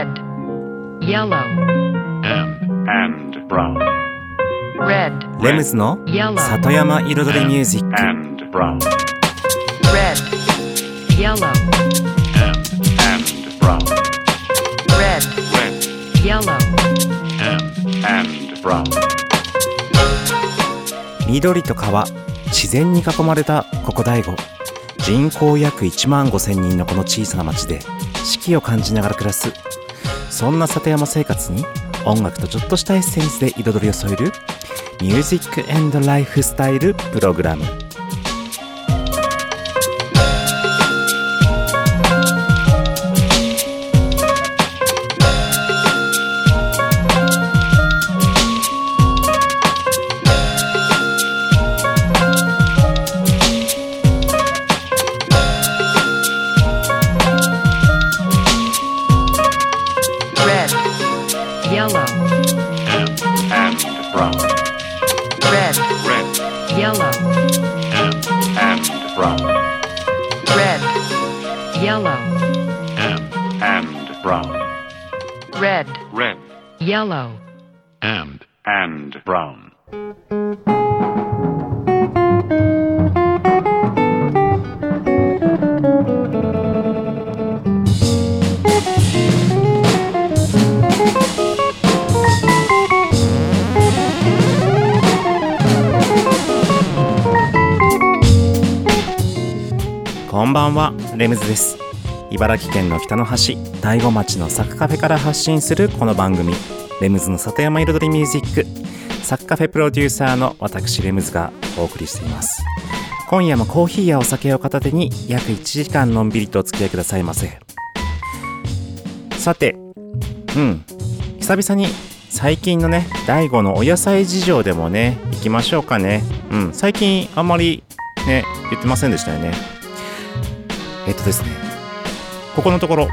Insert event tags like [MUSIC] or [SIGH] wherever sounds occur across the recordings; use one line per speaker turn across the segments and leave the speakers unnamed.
red, yellow,
and and brown
red,
レムズの
yellow,
里山彩りミュージック
and brown
red, yellow,
and and brown
red,
red
yellow,
and and brown
緑と川自然に囲まれたここ大悟人口約1万5千人のこの小さな町で四季を感じながら暮らすそんな里山生活に音楽とちょっとしたエッセンスで彩りを添えるミュージックエンドライフスタイルプログラム。レムズです。茨城県の北の端大子町のサクカフェから発信するこの番組。レムズの里山彩りミュージック。サクカフェプロデューサーの私レムズがお送りしています。今夜もコーヒーやお酒を片手に約1時間のんびりとお付き合いくださいませ。さてうん。久々に最近のね大悟のお野菜事情でもね行きましょうかね。うん。最近あんまりね言ってませんでしたよね。えっとですね。ここのところ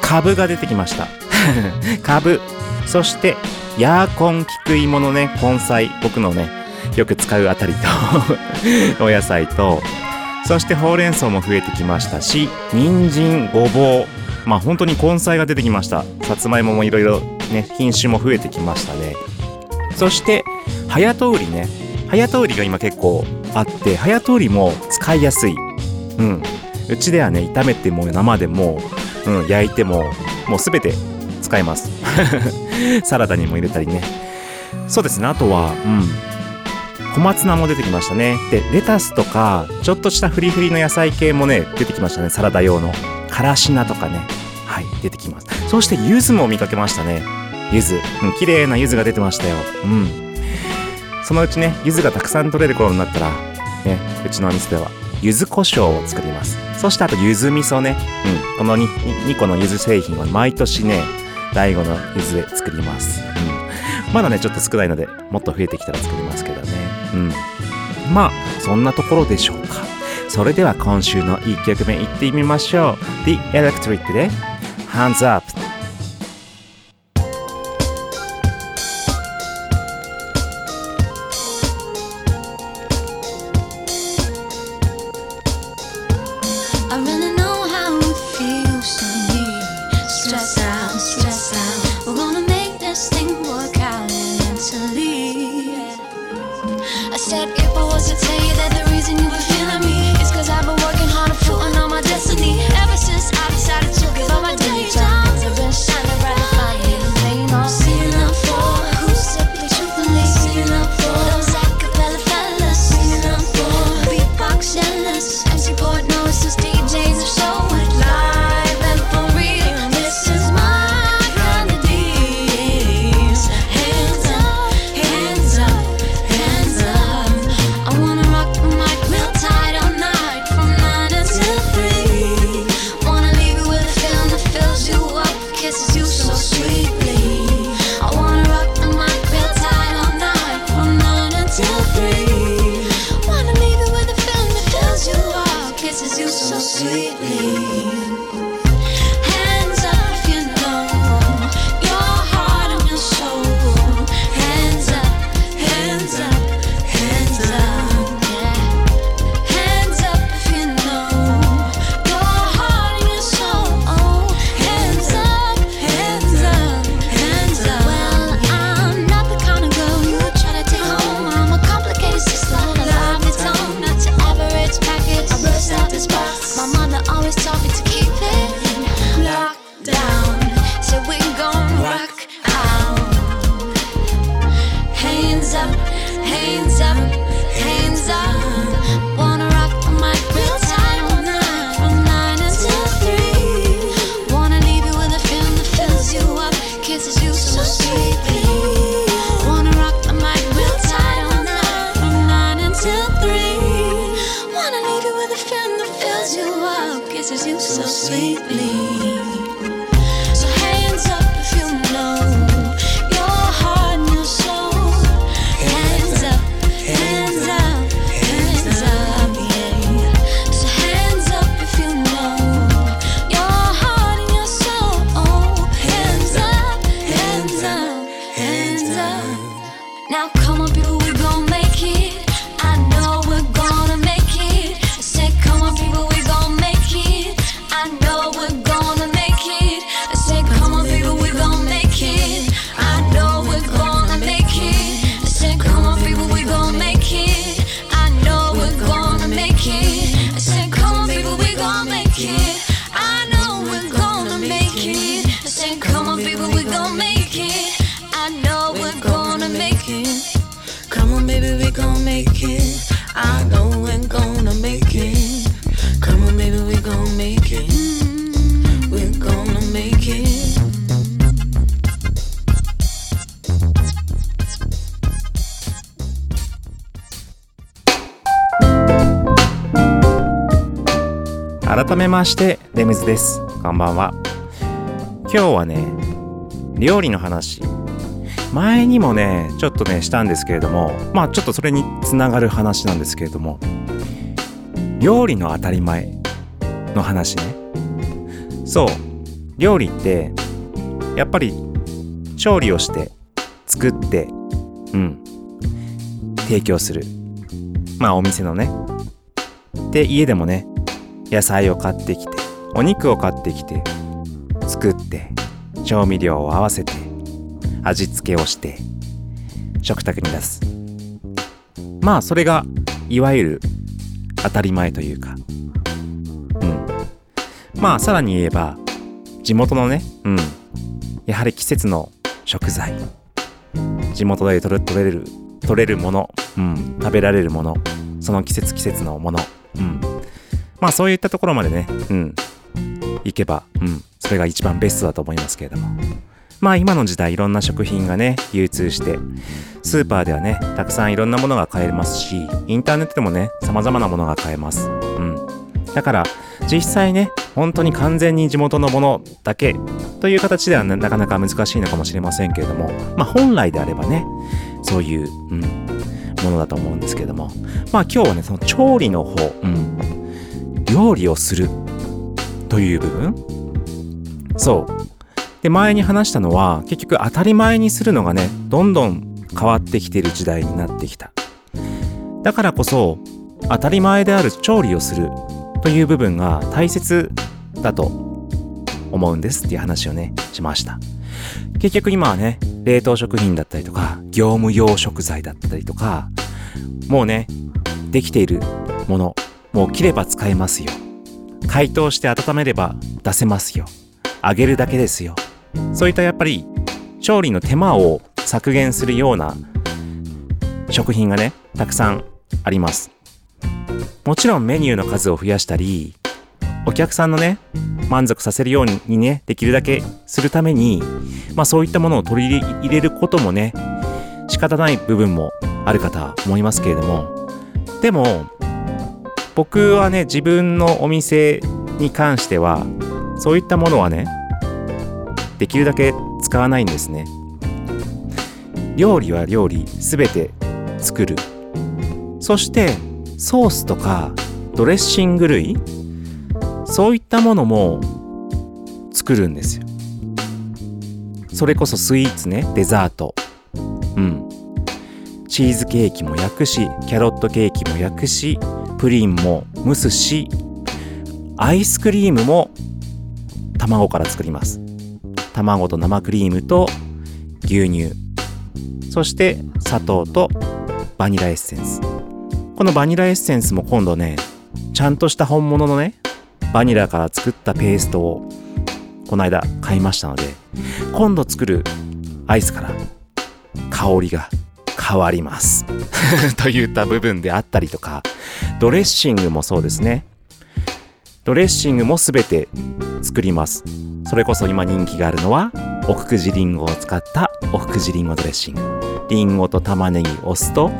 株が出てきました。[LAUGHS] 株。そしてヤーコン菊芋のね。根菜。僕のねよく使うあたりと [LAUGHS] お野菜と。そしてほうれん草も増えてきましたし人参ごぼう。まあ本当に根菜が出てきました。さつまいももいろいろね品種も増えてきましたね。そして早通りね。早通りが今結構あって早通りも使いやすい。うん。うちではね炒めても生でも、うん、焼いてももうすべて使えます。[LAUGHS] サラダにも入れたりね。そうですねあとはうん小松菜も出てきましたね。でレタスとかちょっとしたフリフリの野菜系もね出てきましたねサラダ用の。からし菜とかね。はい出てきます。そして柚子も見かけましたね。柚子。うん綺麗な柚子が出てましたよ。うん。そのうちね柚子がたくさん取れる頃になったらねうちのお店では。柚子胡椒を作ります。そしてあと柚子味噌ね。うん。この 2, 2個の柚子製品は毎年ね第5の柚子で作ります。うん。まだねちょっと少ないのでもっと増えてきたら作りますけどね。うん。まあそんなところでしょうか。それでは今週の1曲目いってみましょう。The Electric で Hands Up
It's.
改めましてレムズです。こんばんは。今日はね料理の話。前にもねちょっとねしたんですけれどもまあちょっとそれにつながる話なんですけれども料理の当たり前の話ね。そう。料理ってやっぱり調理をして作ってうん。提供する。まあお店のね。で家でもね野菜を買ってきてお肉を買ってきて作って調味料を合わせて味付けをして食卓に出す。まあそれがいわゆる当たり前というか。うん。まあさらに言えば地元のねうん。やはり季節の食材。地元で取れ取れる取れるもの、うん、食べられるもの。その季節季節のもの、うん、まあそういったところまでね、うん、行けば、うん、それが一番ベストだと思いますけれども。まあ今の時代いろんな食品がね、流通して、スーパーではね、たくさんいろんなものが買えますし、インターネットでもね、様々なものが買えます。うん。だから、実際ね、本当に完全に地元のものだけという形ではななかなか難しいのかもしれませんけれども、まあ本来であればね、そういう、うん、ものだと思うんですけれども、まあ今日はね、その調理の方、うん、料理をするという部分そう。で、前に話したのは、結局当たり前にするのがね、どんどん変わってきてる時代になってきた。だからこそ、当たり前である調理をするという部分が大切だと思うんですっていう話をね、しました。結局今はね、冷凍食品だったりとか、業務用食材だったりとか、もうね、できているもの、もう切れば使えますよ。解凍して温めれば出せますよ。揚げるだけですよ。そういったやっぱり調理の手間を削減するような食品がね、たくさんあります。もちろんメニューの数を増やしたり、お客さんのね、満足させるようにね、できるだけするために、まあそういったものを取り入れることもね、仕方ない部分もあるかと思いますけれども、でも、僕はね、自分のお店に関しては、そういったものはね、できるだけ使わないんですね。料理は料理すべて作る。そしてソースとかドレッシング類そういったものも作るんですよ。それこそスイーツね、デザート。うん。チーズケーキも焼くし、キャロットケーキも焼くし、プリンも蒸すし、アイスクリームも卵から作ります。卵と生クリームと牛乳そして砂糖とバニラエッセンスこのバニラエッセンスも今度ねちゃんとした本物のねバニラから作ったペーストをこの間買いましたので今度作るアイスから香りが変わります [LAUGHS] といった部分であったりとかドレッシングもそうですねドレッシングもすべて作りますそれこそ今人気があるのは、奥久慈リンゴを使った奥久慈リンゴドレッシング。リンゴと玉ねぎ、お酢と、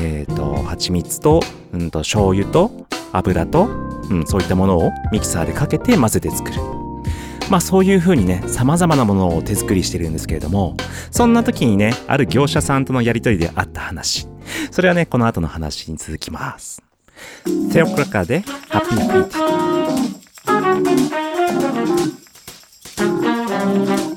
えっ、と、蜂蜜と、うんと、醤油と、油と、うん、そういったものをミキサーでかけて混ぜて作る。まあそういうふうにね、様々なものを手作りしてるんですけれども、そんな時にね、ある業者さんとのやりとりであった話。それはね、この後の話に続きます。テオクラカで、ハッピーフィー。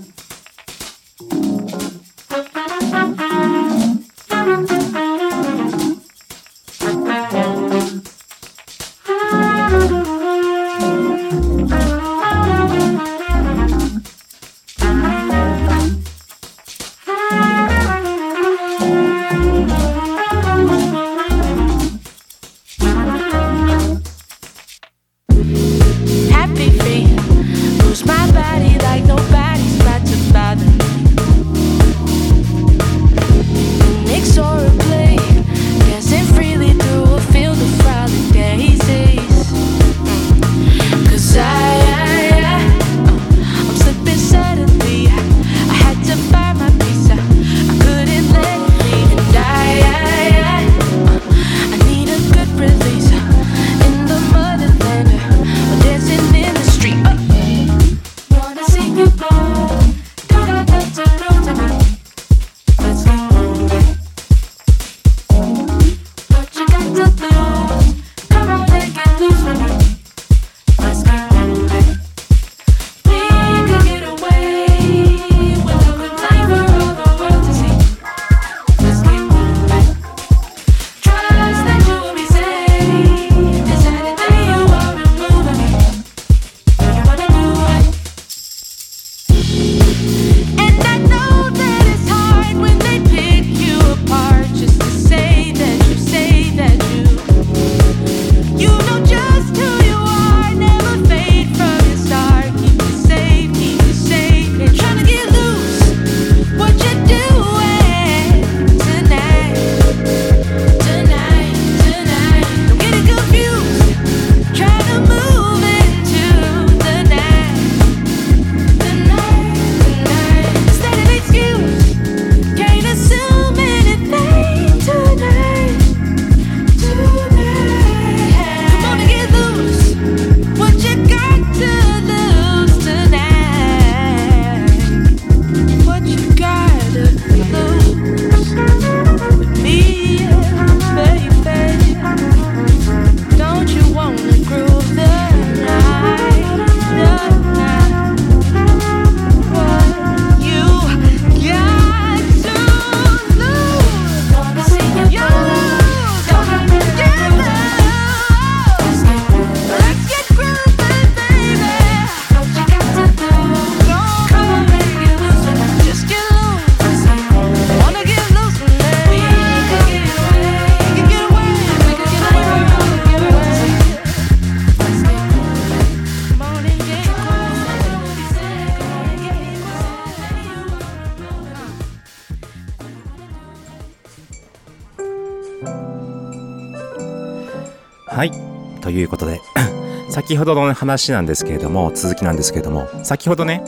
ということで、[COUGHS] 先ほどの話なんですけれども、続きなんですけれども、先ほどね、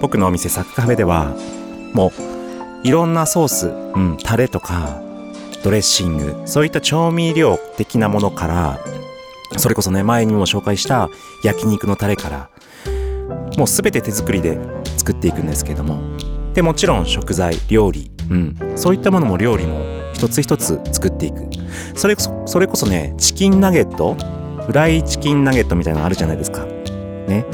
僕のお店サッカーフェでは、もう、いろんなソース、うん、タレとか、ドレッシング、そういった調味料的なものから、それこそね、前にも紹介した焼肉のタレから、もうすべて手作りで作っていくんですけれども、で、もちろん食材、料理、うん、そういったものも料理も一つ一つ作っていく。それこそ、それこそね、チキンナゲットフライチキンナゲットみたいなのあるじゃないですか。ね。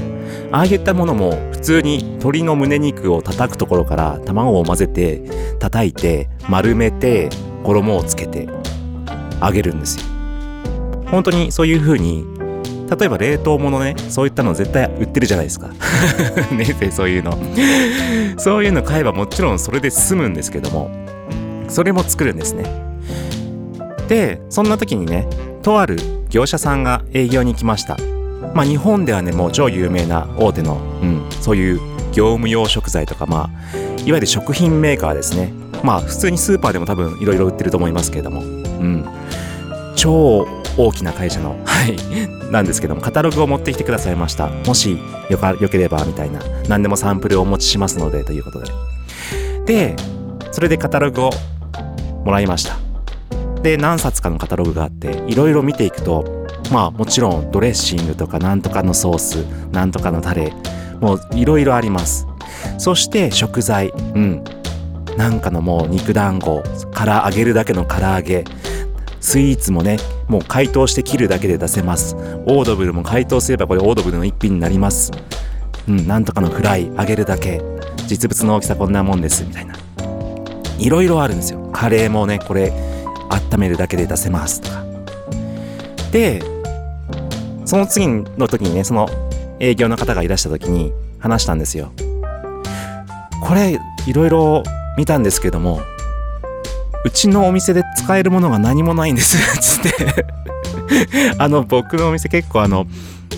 ああいったものも普通に鶏の胸肉を叩くところから卵を混ぜて叩いて丸めて衣をつけて揚げるんですよ。本当にそういう風に例えば冷凍物ねそういったの絶対売ってるじゃないですか。[LAUGHS] ねでそういうの。そういうの買えばもちろんそれで済むんですけどもそれも作るんですね。でそんな時にねとある業者さんが営業に来ました。まあ日本ではね、もう超有名な大手の、うん、そういう業務用食材とか、まあ、いわゆる食品メーカーですね。まあ普通にスーパーでも多分いろいろ売ってると思いますけれども、うん。超大きな会社の、[LAUGHS] はい、なんですけども、カタログを持ってきてくださいました。もしよか、よければ、みたいな。何でもサンプルをお持ちしますので、ということで。で、それでカタログをもらいました。で、何冊かのカタログがあって、いろいろ見ていくと、まあもちろんドレッシングとかなんとかのソース、なんとかのタレ、もういろいろあります。そして食材、うん。なんかのもう肉団子、から揚げるだけの唐揚げ、スイーツもね、もう解凍して切るだけで出せます。オードブルも解凍すればこれオードブルの一品になります。うん、なんとかのフライ、揚げるだけ。実物の大きさこんなもんです、みたいな。いろいろあるんですよ。カレーもね、これ、温めるだけで出せますとか。で、その次の時にね、その営業の方がいらした時に話したんですよ。これ、いろいろ見たんですけども、うちのお店で使えるものが何もないんです、[LAUGHS] つって。あの、僕のお店結構あの、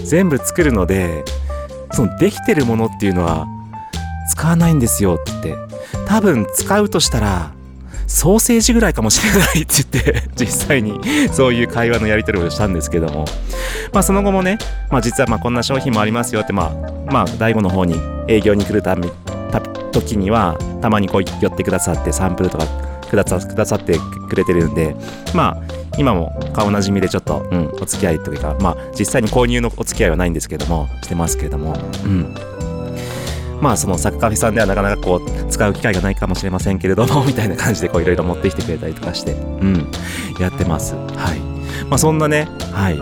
全部作るので、そのできてるものっていうのは使わないんですよって。多分使うとしたら、ソーセージぐらいかもしれないって言って、[LAUGHS] 実際にそういう会話のやり取りをしたんですけども。まあその後もね、まあ実はまあこんな商品もありますよって、まあ、まあ大悟の方に営業に来るため、た時には、たまにこう寄ってくださってサンプルとかくださくださってくれてるんで、まあ今も顔なじみでちょっと、うん、お付き合いというか、まあ実際に購入のお付き合いはないんですけども、してますけれども、うん。まあそのサッカーフェさんではなかなかこう使う機会がないかもしれませんけれども [LAUGHS] みたいな感じでこういろいろ持ってきてくれたりとかしてうん。やってます。はい。まあそんなねはい。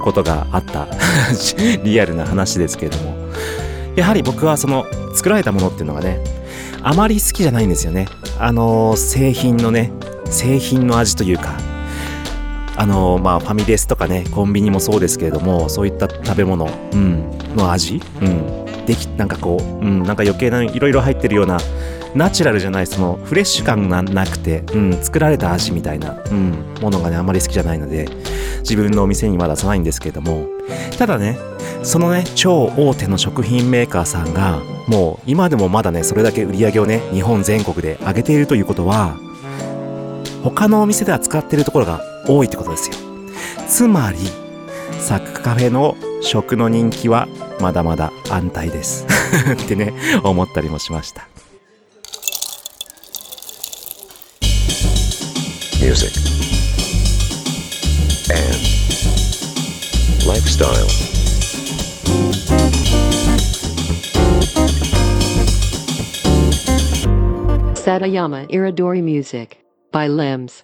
ことがあった。[LAUGHS] リアルな話ですけれども。やはり僕はその作られたものっていうのがねあまり好きじゃないんですよね。あのー製品のね製品の味というかあのまあファミレスとかねコンビニもそうですけれどもそういった食べ物、うん、の味、うん、できなんかこう、うん、なんか余計ないろいろ入ってるようなナチュラルじゃないそのフレッシュ感がなくて、うん、作られた味みたいな、うん、ものがねあまり好きじゃないので自分のお店には出さないんですけれども。ただねそのね超大手の食品メーカーさんがもう今でもまだねそれだけ売り上げをね日本全国で上げているということは他のお店では使っているところが多いってことですよ。つまりサックカフェの食の人気はまだまだ安泰ですってね思ったりもしました
music, and lifestyle.
Satayama Iridori Music by Limbs.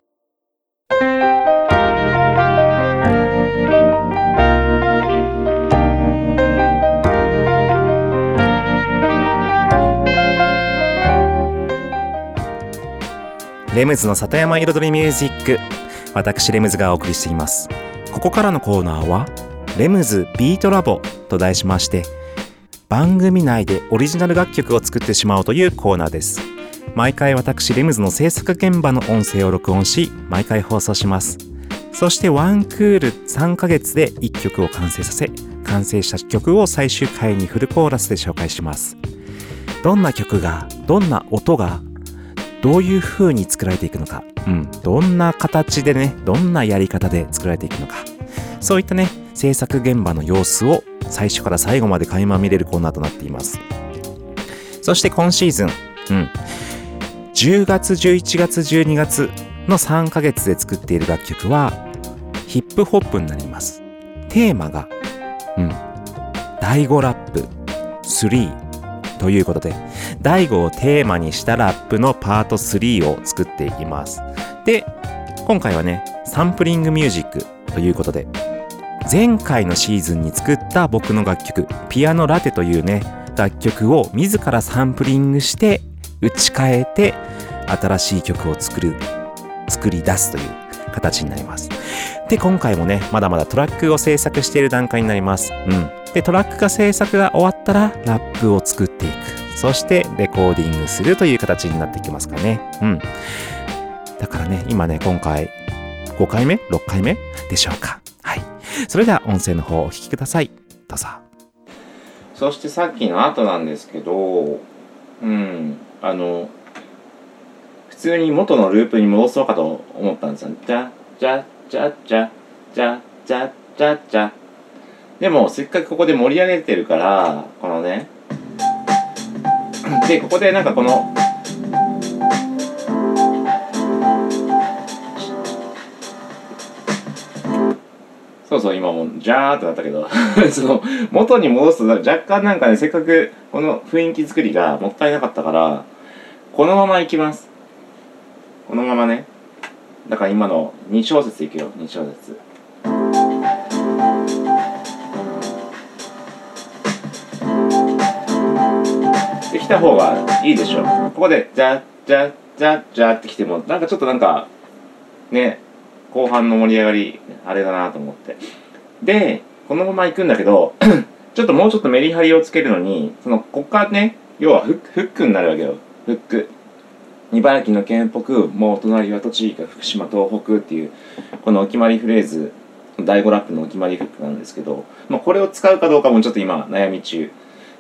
レムズの里山彩りミュージック。私レムズがお送りしています。ここからのコーナーはレムズビートラボと題しまして番組内でオリジナル楽曲を作ってしまおうというコーナーです。毎回私レムズの制作現場の音声を録音し毎回放送します。そしてワンクール3ヶ月で1曲を完成させ完成した曲を最終回にフルコーラスで紹介します。どんな曲がどんな音がどういう風に作られていくのか、うん、どんな形でね、どんなやり方で作られていくのか、そういったね、制作現場の様子を最初から最後まで垣間見れるコーナーとなっています。そして今シーズン、うん。10月、11月、12月の3ヶ月で作っている楽曲は、ヒップホップになります。テーマが、うん。第5ラップ3ということで、第5をテーマにしたラップのパート3を作っていきます。で、今回はね、サンプリングミュージックということで、前回のシーズンに作った僕の楽曲、ピアノラテというね、楽曲を自らサンプリングして打ち替えて新しい曲を作る、作り出すという形になります。で、今回もね、まだまだトラックを制作している段階になります。うん。で、トラックが制作が終わったらラップを作っていく。そしてレコーディングするという形になってきますかね。うん。だからね、今ね、今回5回目 ?6 回目？でしょうか。はい。それでは音声の方をお聞きください。どうぞ。そしてさっきの後なんですけど、うん、あの、普通に元のループに戻そうかと思ったんですよ。じゃ、じゃ、じゃ、じゃ、じゃ、じゃ、じゃ、じゃ。でも、せっかくここで盛り上げてるから、このね、で、ここでなんかこの、そうそう、今もう、ジャーってなったけど、[LAUGHS] その、元に戻すと若干なんかね、せっかくこの雰囲気作りがもったいなかったから、このまま行きます。このままね。だから今の2小節いくよ、2小節。できた方がいいでしょ。ここで、じゃ、じゃ、じゃ、じゃってきても、なんかちょっとなんか、ね、後半の盛り上がり、あれだなと思って。で、このまま行くんだけど、[CLEARS THROAT] ちょっともうちょっとメリハリをつけるのに、その、こっからね、要はフックフックになるわけよ。フック。茨城の県っぽく、もう隣は栃木か福島、東北っていう、このお決まりフレーズ、第5ラップのお決まりフックなんですけど、まあ、これを使うかどうかもちょっと今悩み中。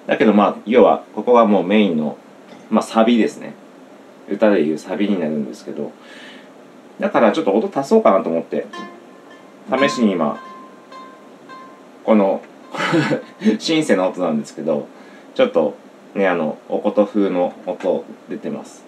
だけどまあ、要は、ここがもうメインの、まあ、サビですね。歌でいうサビになるんですけど、だからちょっと音足そうかなと思って、試しに今、この、[LAUGHS] シンセの音なんですけど、ちょっとね、あの、おこと風の音出てます。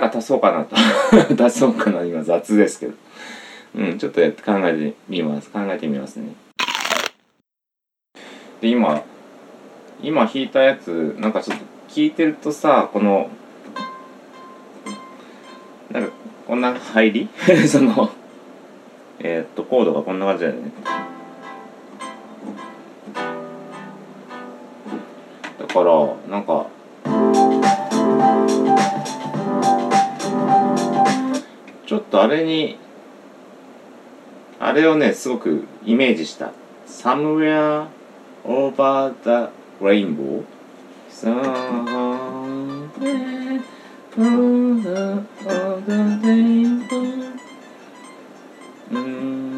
なんか足そうかなと。[LAUGHS] 足そうかな。今雑ですけど。うん、ちょっとやって考えてみます。考えてみますね。で、今、今弾いたやつ、なんかちょっと聞いてるとさ、この、なんか、こんな入り？[LAUGHS] その、えーっと、コードがこんな感じだよね。だから、なんか、ちょっとあれに、あれをね、すごくイメージした。Somewhere over the rainbow. Somewhere over the rainbow. うん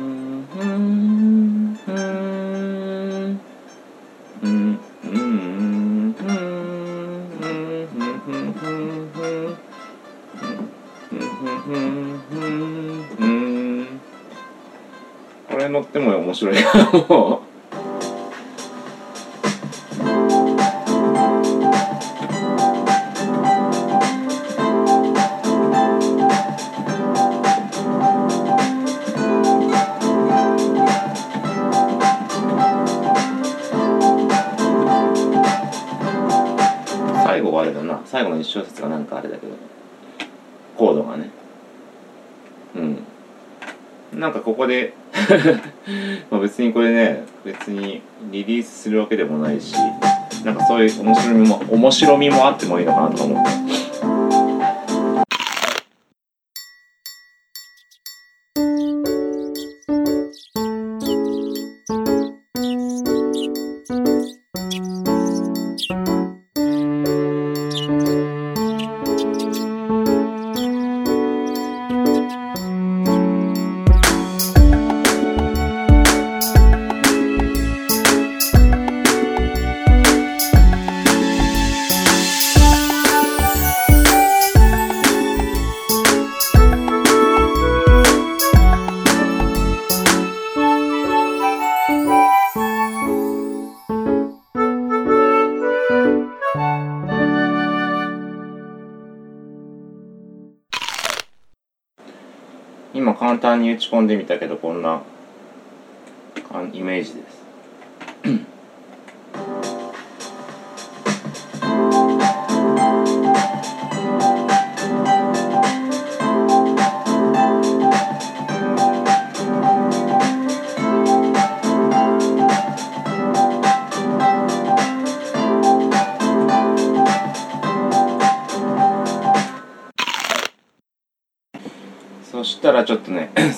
っても面白い。なも最後はあれだな。最後の一小節がなんかあれだけど。コードがね。うん。なんかここでまあ別にこれね別にリリースするわけでもないしなんかそういう面白みも面白みもあってもいいのかなとか思って。込んでみたけどこんなイメージです。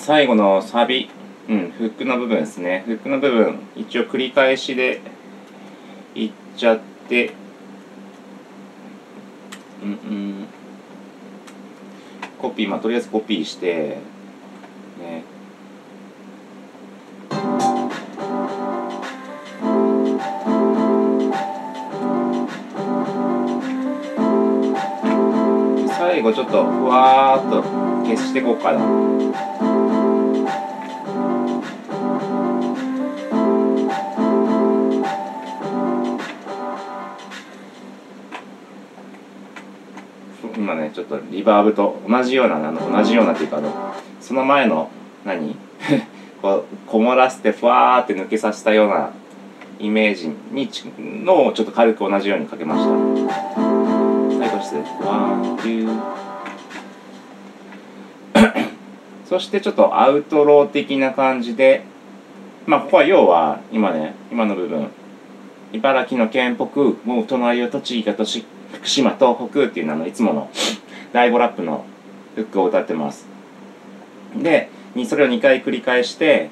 最後のサビ、うん、フックの部分ですね。フックの部分一応繰り返しでいっちゃって。うんうん。コピーまあとりあえずコピーして。ね。最後ちょっとふわーっと消していこうかなちょっとリバーブと同じようなあの同じようなっていうかあのその前の何？[LAUGHS] こうこもらせてふわーって抜けさせたようなイメージにのをちょっと軽く同じようにかけました。最後して one、two。そしてちょっとアウトロー的な感じでまあここは要は今ね今の部分茨城の県北もう隣は栃木が栃福島東北っていうあのいつもの大子ラップのフックを歌ってます。でそれを2回繰り返して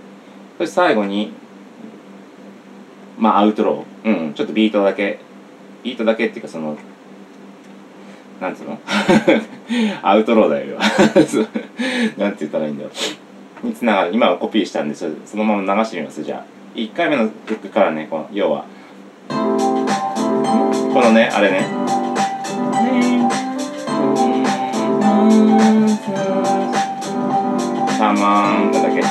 そして最後にまあアウトロー。うんちょっとビートだけ。ビートだけっていうかそのなんつうの？[LAUGHS] アウトローだよ。[LAUGHS] なんて言ったらいいんだろうにつながる。今はコピーしたんでそそのまま流してみますじゃあ。1回目のフックからねこの要は。このねあれね。サマンだけ。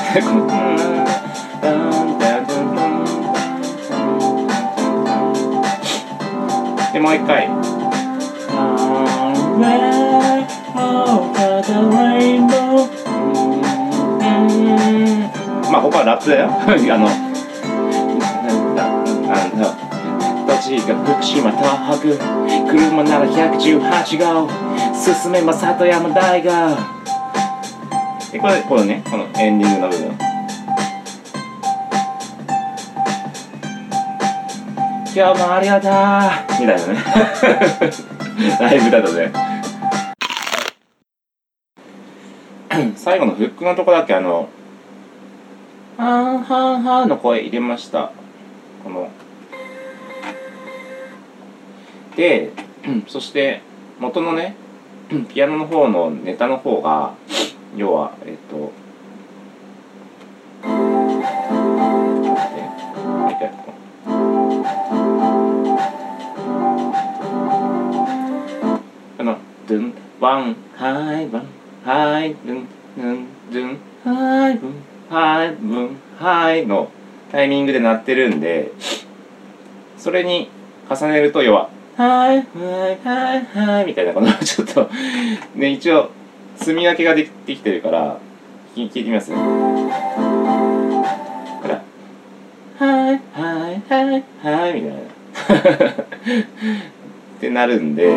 でもう一回。まあここはラップだよ。[LAUGHS] あの栃木が福島東北車なら118号。進めば里山大学でこれこのねこのエンディングの部分。今日もありがとう。みたいなね。[LAUGHS] ライブだとね。最後のフックのとこだけあの「はんはんはん」の声入れました。このでそして元のねピアノの方のネタの方が要はえっと待ってもう一回この「ドゥンワンハイワンハイドゥンドゥンドゥンハイブンハイブンハイのタイミングで鳴ってるんでそれに重ねると要は「はい。はいはいはい」みたいなこの [LAUGHS] ちょっとね一応積み分けができできてるから聞聞いてみますね。ほら「はいはいはいはい」みたいな。[LAUGHS] ってなるんで。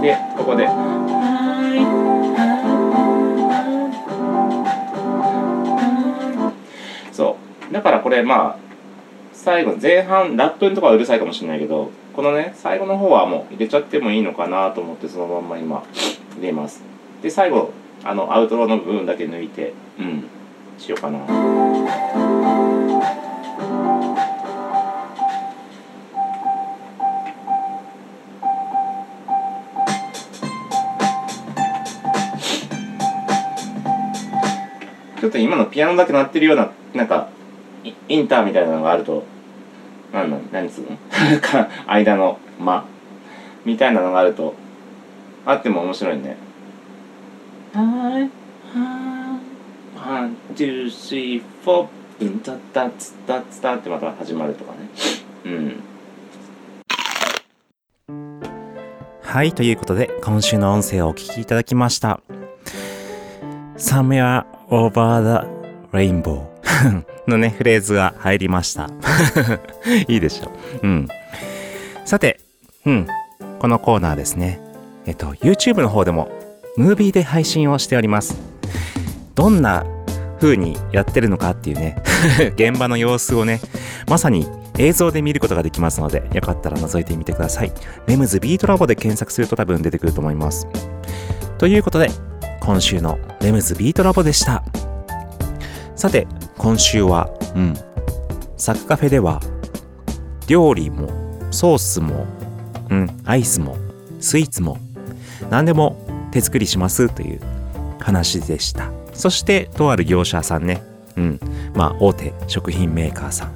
でここで「はいはい」そう。だからこれまあ最後前半ラップのとこはうるさいかもしれないけどこのね最後の方はもう入れちゃってもいいのかなと思ってそのまんま今入れます。で最後あのアウトローの部分だけ抜いてうんしようかな。ちょっと今のピアノだけ鳴ってるようななんかイインターみたいなのがあるとなんなん何つうの？[LAUGHS] か間の間。みたいなのがあるとあっても面白いね。はい。はい。 one、two、three、four。うん。たったつったつたってまた始まるとかね。うん。はい、ということで、今週の音声をお聞きいただきました。Somewhere over the rainbow [LAUGHS] のね、フレーズが入りました。[LAUGHS] いいでしょう。うん。さて、うん。このコーナーですね。えっと、YouTube の方でも、ムービーで配信をしております。どんな風にやってるのかっていうね、[LAUGHS] 現場の様子をね、まさに映像で見ることができますので、よかったら覗いてみてください。レムズビートラボで検索すると多分出てくると思います。ということで、今週のレムズビートラボでした。さて、今週は、うん、サクカフェでは、料理も、ソースも、うん、アイスも、スイーツも、何でも手作りしますという話でした。そして、とある業者さんね、うん、まあ、大手食品メーカーさん。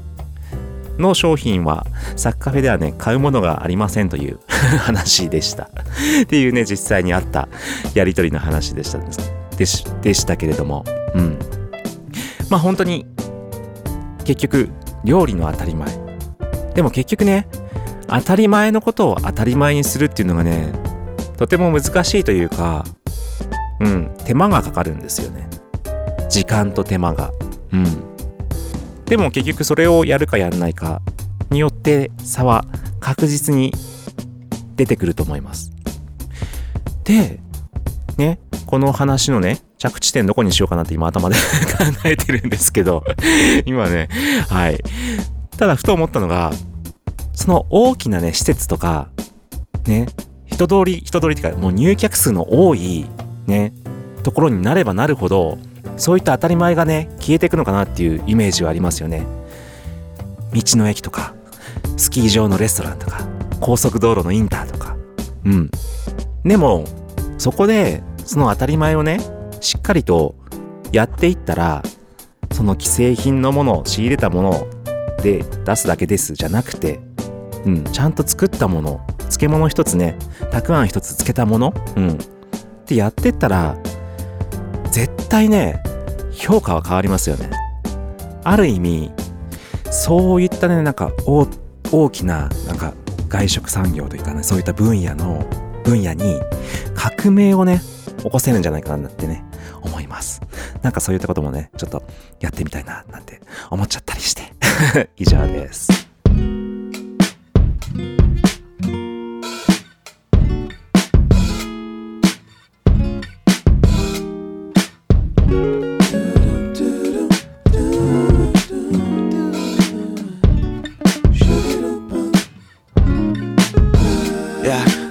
の商品は、サッカフェではね、買うものがありませんという [LAUGHS] 話でした。っていうね、実際にあったやりとりの話でした。でしでしたけれども、うん。まあ本当に、結局、料理の当たり前。でも結局ね、当たり前のことを当たり前にするっていうのがね、とても難しいというか、うん、手間がかかるんですよね。時間と手間が。うん。でも結局それをやるかやらないかによって差は確実に出てくると思います。で、ね、この話のね、着地点どこにしようかなって今頭で [LAUGHS] 考えてるんですけど、今ね、はい。ただふと思ったのが、その大きなね、施設とか、ね、人通り、人通りっていうか、もう入客数の多い、ね、ところになればなるほど、そういった当たり前がね、消えていくのかなっていうイメージはありますよね。道の駅とか、スキー場のレストランとか、高速道路のインターとか。うん。でも、そこで、その当たり前をね、しっかりとやっていったら、その既製品のものを、仕入れたもので出すだけですじゃなくて、うん、ちゃんと作ったもの、漬物一つね、たくあん一つ漬けたもの、うん、ってやってったら、絶対ね、評価は変わりますよね。ある意味、そういったね、なんか大大きな、なんか外食産業というかね、そういった分野の、分野に革命をね、起こせるんじゃないかなってね、思います。なんかそういったこともね、ちょっとやってみたいな、なんて思っちゃったりして。[LAUGHS] 以上です。
Yeah.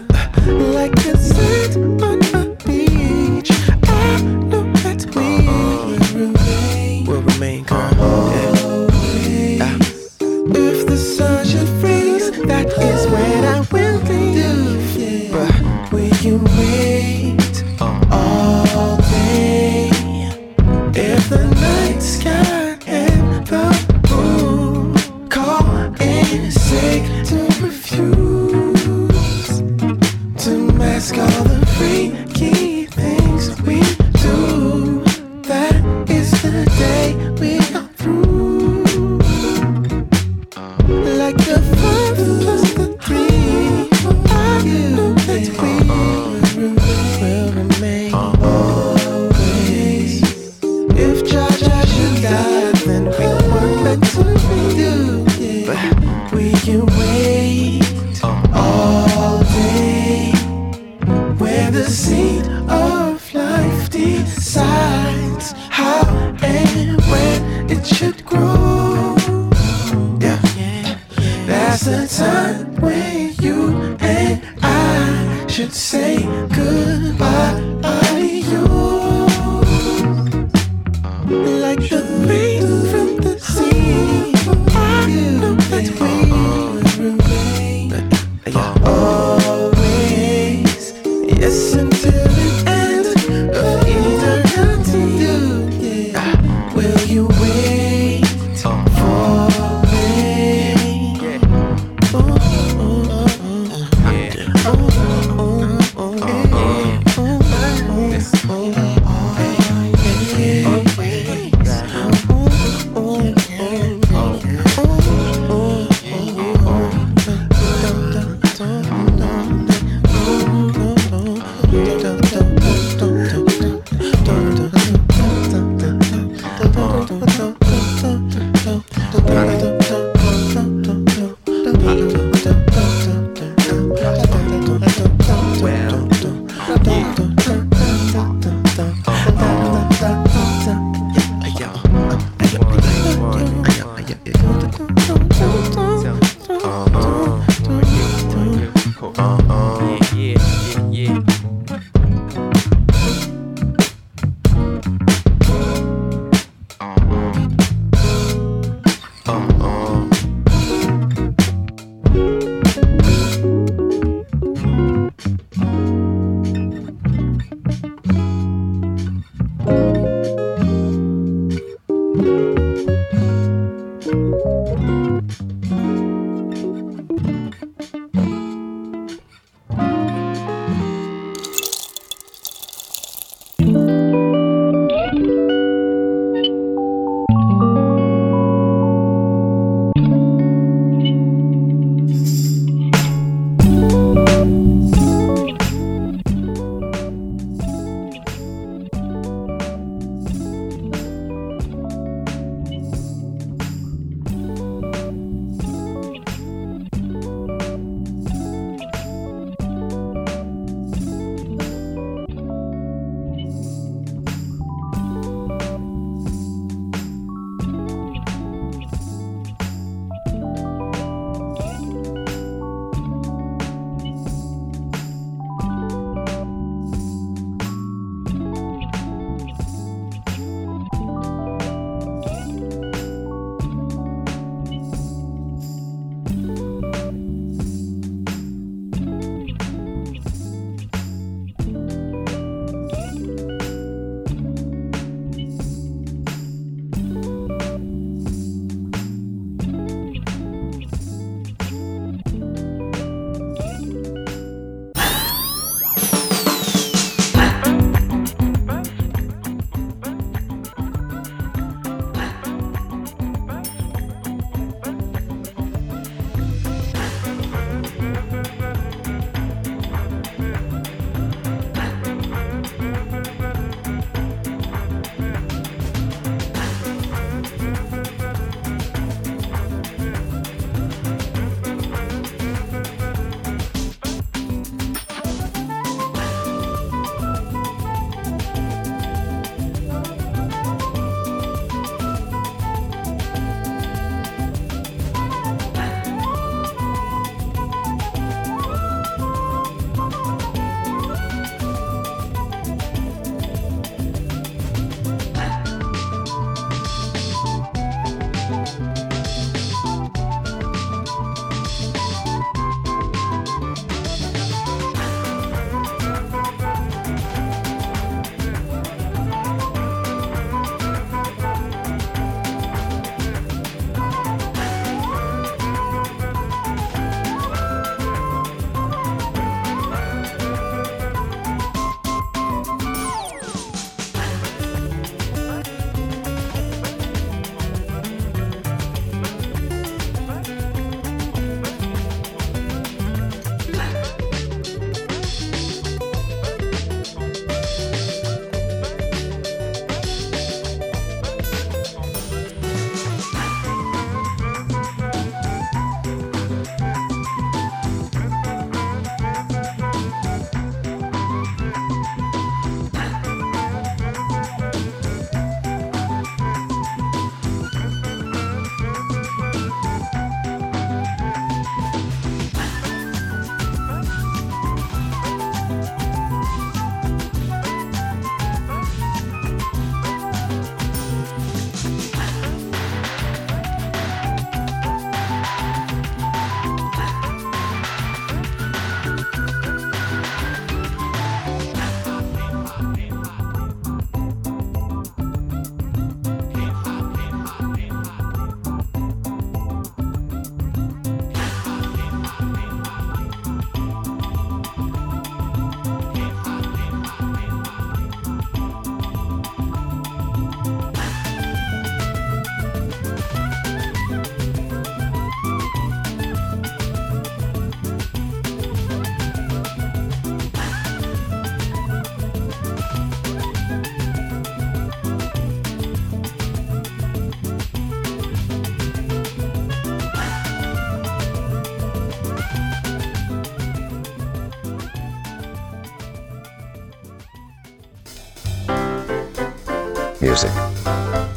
Music,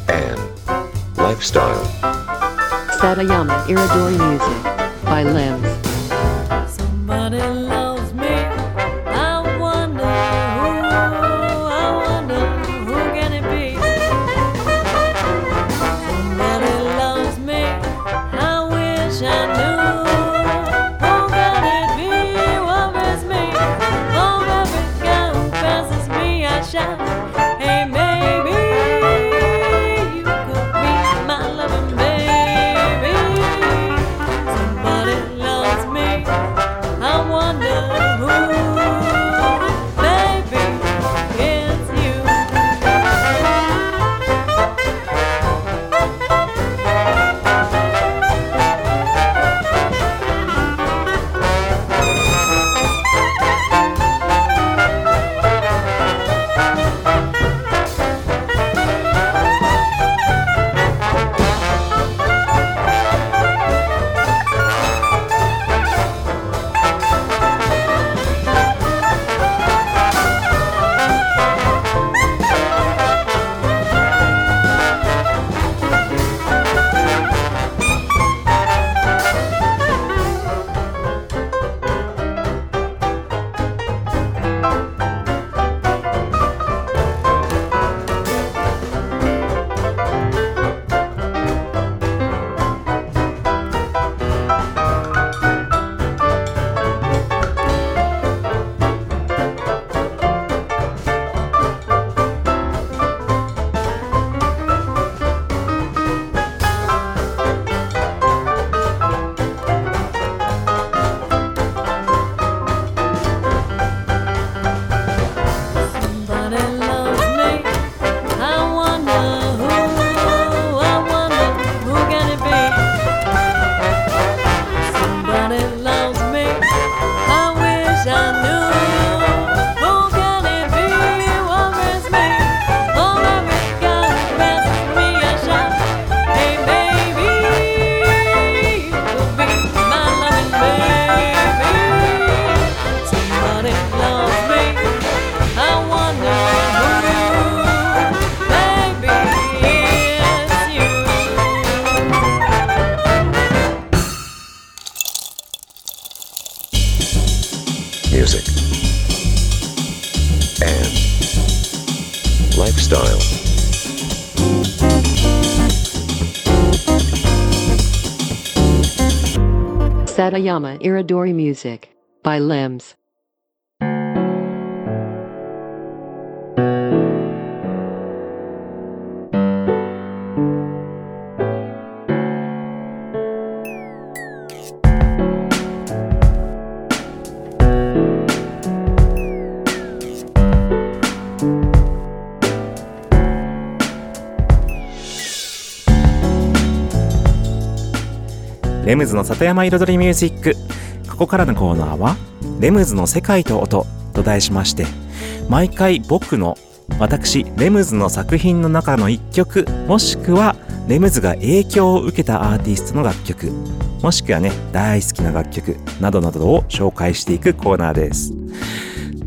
and lifestyle.
Satayama Iridori Music by Limbs. Satayama Iridori Music by Limbs.
レムズの里山彩りミュージック。ここからのコーナーは「レムズの世界と音」と題しまして毎回僕の私レムズの作品の中の一曲もしくはレムズが影響を受けたアーティストの楽曲もしくはね大好きな楽曲などなどを紹介していくコーナーです。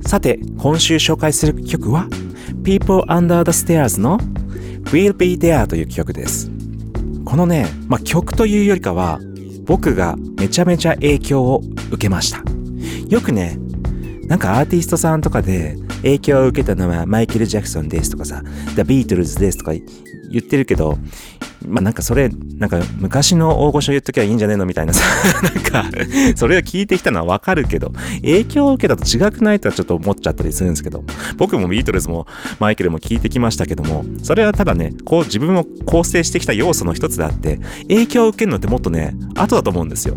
さて今週紹介する曲は People Under the Stairs の We'll Be There という曲です。このね、まあ、曲というよりかは僕がめちゃめちゃ影響を受けました。よくねなんかアーティストさんとかで影響を受けたのはマイケル・ジャクソンですとかさ The Beatles ですとか言ってるけどまあなんかそれなんか昔の大御所言っときゃいいんじゃねえのみたいなさ [LAUGHS] なんかそれを聞いてきたのはわかるけど影響を受けたと違くないとはちょっと思っちゃったりするんですけど僕もビートルズもマイケルも聞いてきましたけどもそれはただねこう自分を構成してきた要素の一つであって影響を受けるのってもっとね後だと思うんですよ。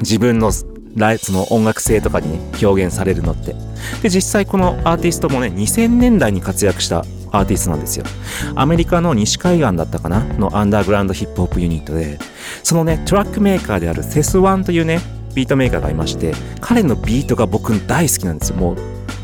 自分のライその音楽性とかに表現されるのって。で実際このアーティストもね2000年代に活躍したアーティストなんですよ。アメリカの西海岸だったかな？のアンダーグラウンドヒップホップユニットでそのねトラックメーカーである Thes One というねビートメーカーがいまして彼のビートが僕大好きなんですよ。もう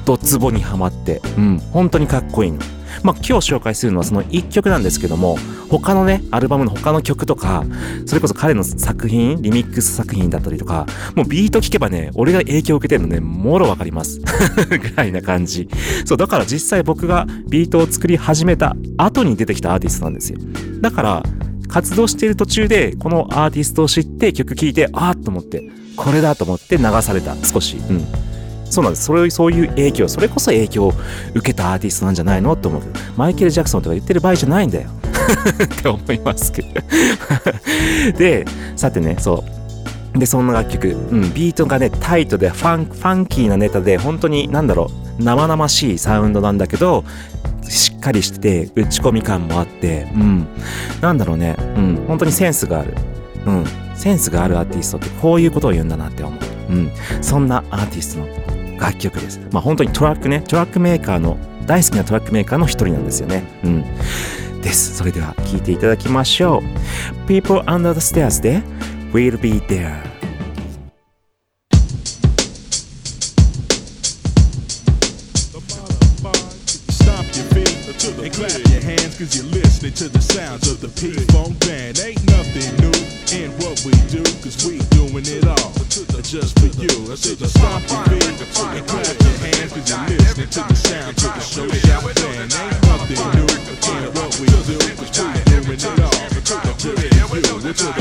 ドツボにはまって。うん本当にかっこいいの。まあ今日紹介するのはその1曲なんですけども他のねアルバムの他の曲とかそれこそ彼の作品リミックス作品だったりとかもうビート聞けばね俺が影響を受けてるのねもろわかります。[LAUGHS] ぐらいな感じ。そうだから実際僕がビートを作り始めた後に出てきたアーティストなんですよ。だから活動している途中でこのアーティストを知って曲聴いてあーっと思ってこれだと思って流された。少し。うん。そうなんです。それそういう影響。それこそ影響を受けたアーティストなんじゃないの？って思う。けどマイケル・ジャクソンとか言ってる場合じゃないんだよ。って思いますけど。[LAUGHS] でさてねそう。でそんな楽曲、うん、ビートがねタイトでファンファンキーなネタで本当に何だろう生々しいサウンドなんだけどしっかりしてて打ち込み感もあってうん。なんだろうね。うん。本当にセンスがある。うん。センスがあるアーティストってこういうことを言うんだなって思う。うん。そんなアーティストの楽曲です。まあ本当にトラックねトラックメーカーの大好きなトラックメーカーの一人なんですよね。うん。ですそれでは聴いていただきましょう People Under the Stairs で We'll Be There
cause you're listening to the sounds of the P-Funk Band. Ain't nothing new in what we do cause we doing it all just for you. I said just stomp your feet and clap your hands cause you're listening to the sounds of the Show Shop Band. Ain't nothing new in what we do cause we doing it all just for you. To the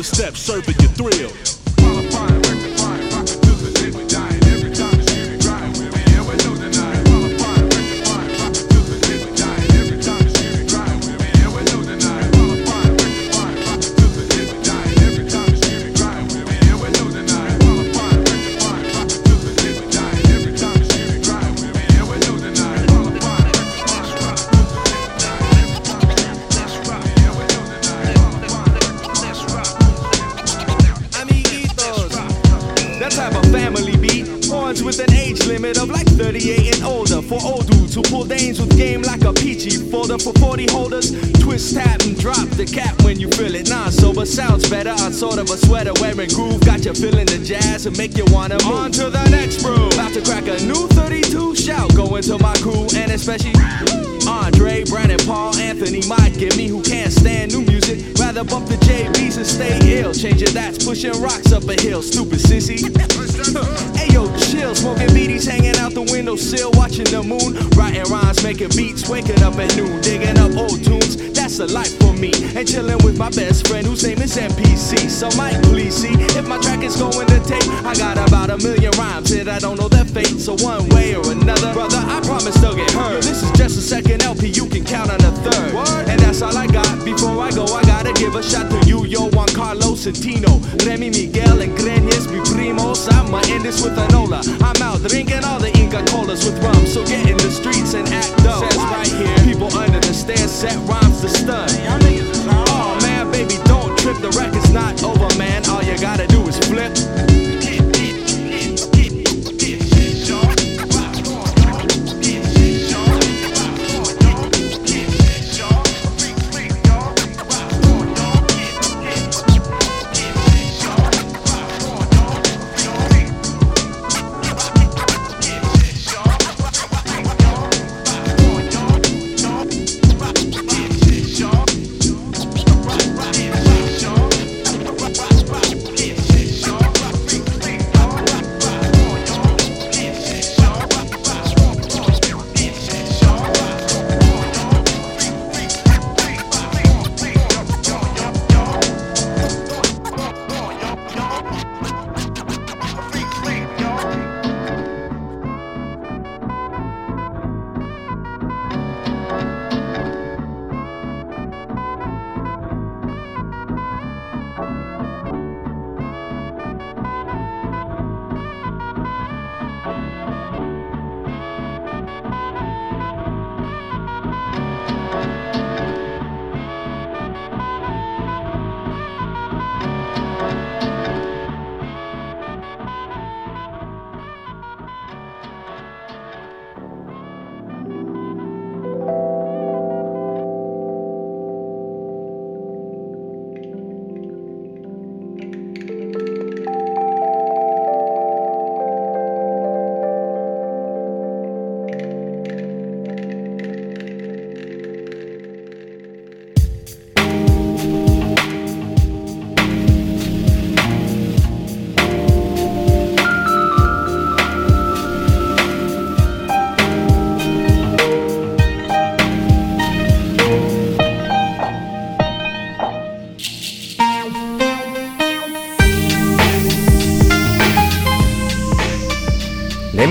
the steps serving you thrill.
Sort of a sweater wearing groove. Got you feeling the jazz and make you wanna move. On to the next brew. About to crack a new 32 shout. Going to my crew and especially Andre, Brandon, Paul, Anthony, Mike, and me who can't stand new music. Rather bump the JBs and stay ill. Changing that's pushing rocks up a hill. Stupid sissy. hey yo, chill. Smoking beaties, hanging out the windowsill, watching the moon. Writing rhymes, making beats, waking up at noon, digging up old tunes. That's a life for me. And chilling with my best friend whose name is NPC. So Mike, please see if my track is going to tape. I got about a million rhymes that I don't know their fate. So one way or another, brother, I promise they'll get heard. This is just a second LP, you can count on a third. And that's all I got. Before I go, I gotta give a shout to you, yo, Juan Carlos and Tino, Remy Miguel and Greñez, mi primos. I'ma end this with an I'm out drinking all the Inca Colas with rum. So get in the streets and act up. Says right here, people under the stairs set rhymes to stun.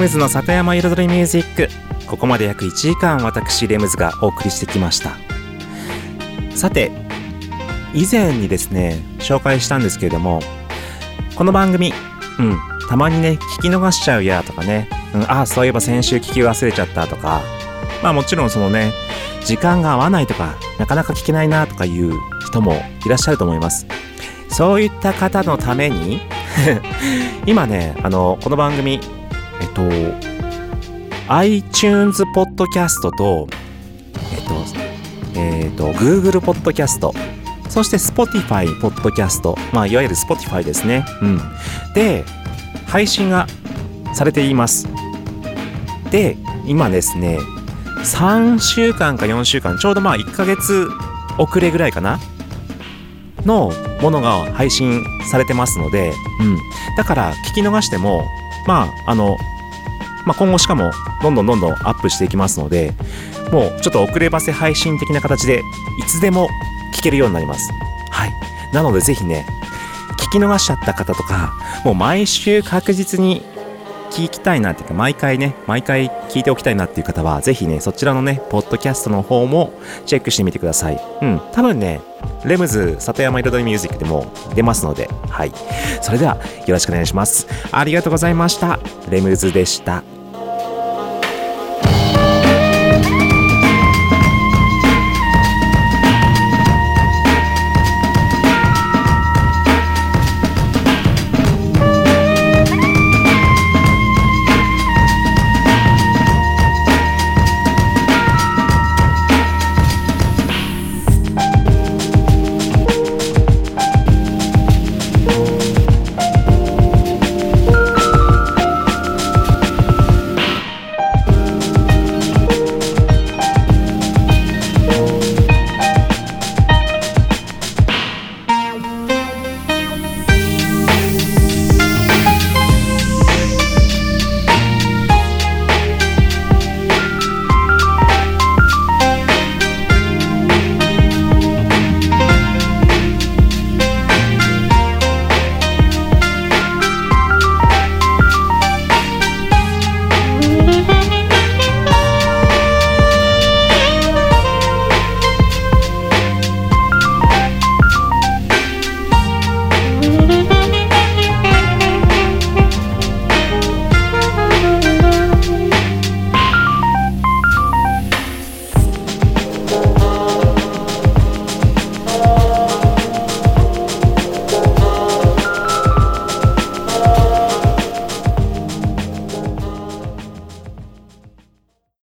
ズの里山彩りミュージックここまで約1時間私レムズがお送りしてきました。さて以前にですね紹介したんですけれどもこの番組うんたまにね聞き逃しちゃうやとかね、うん、ああそういえば先週聞き忘れちゃったとかまあもちろんそのね時間が合わないとかなかなか聞けないなとかいう人もいらっしゃると思います。そういった方のために [LAUGHS] 今ねあのこの番組えっと iTunes ポッドキャストとえっとえっと Google ポッドキャストそして Spotify ポッドキャストまあいわゆる Spotify ですね。うん。で配信がされています。で今ですね3週間か4週間ちょうどまあ1ヶ月遅れぐらいかな？のものが配信されてますので、うん、だから聞き逃してもまああの、まあ、今後しかもどんどんどんどんアップしていきますのでもうちょっと遅ればせ配信的な形でいつでも聞けるようになります。はい。なのでぜひね聞き逃しちゃった方とかもう毎週確実に聞きたいなっていうか毎回ね毎回聞いておきたいなっていう方はぜひねそちらのねポッドキャストの方もチェックしてみてください。うん。多分ねレムズ里山彩りミュージックでも出ますのではい。それではよろしくお願いします。ありがとうございました。レムズでした。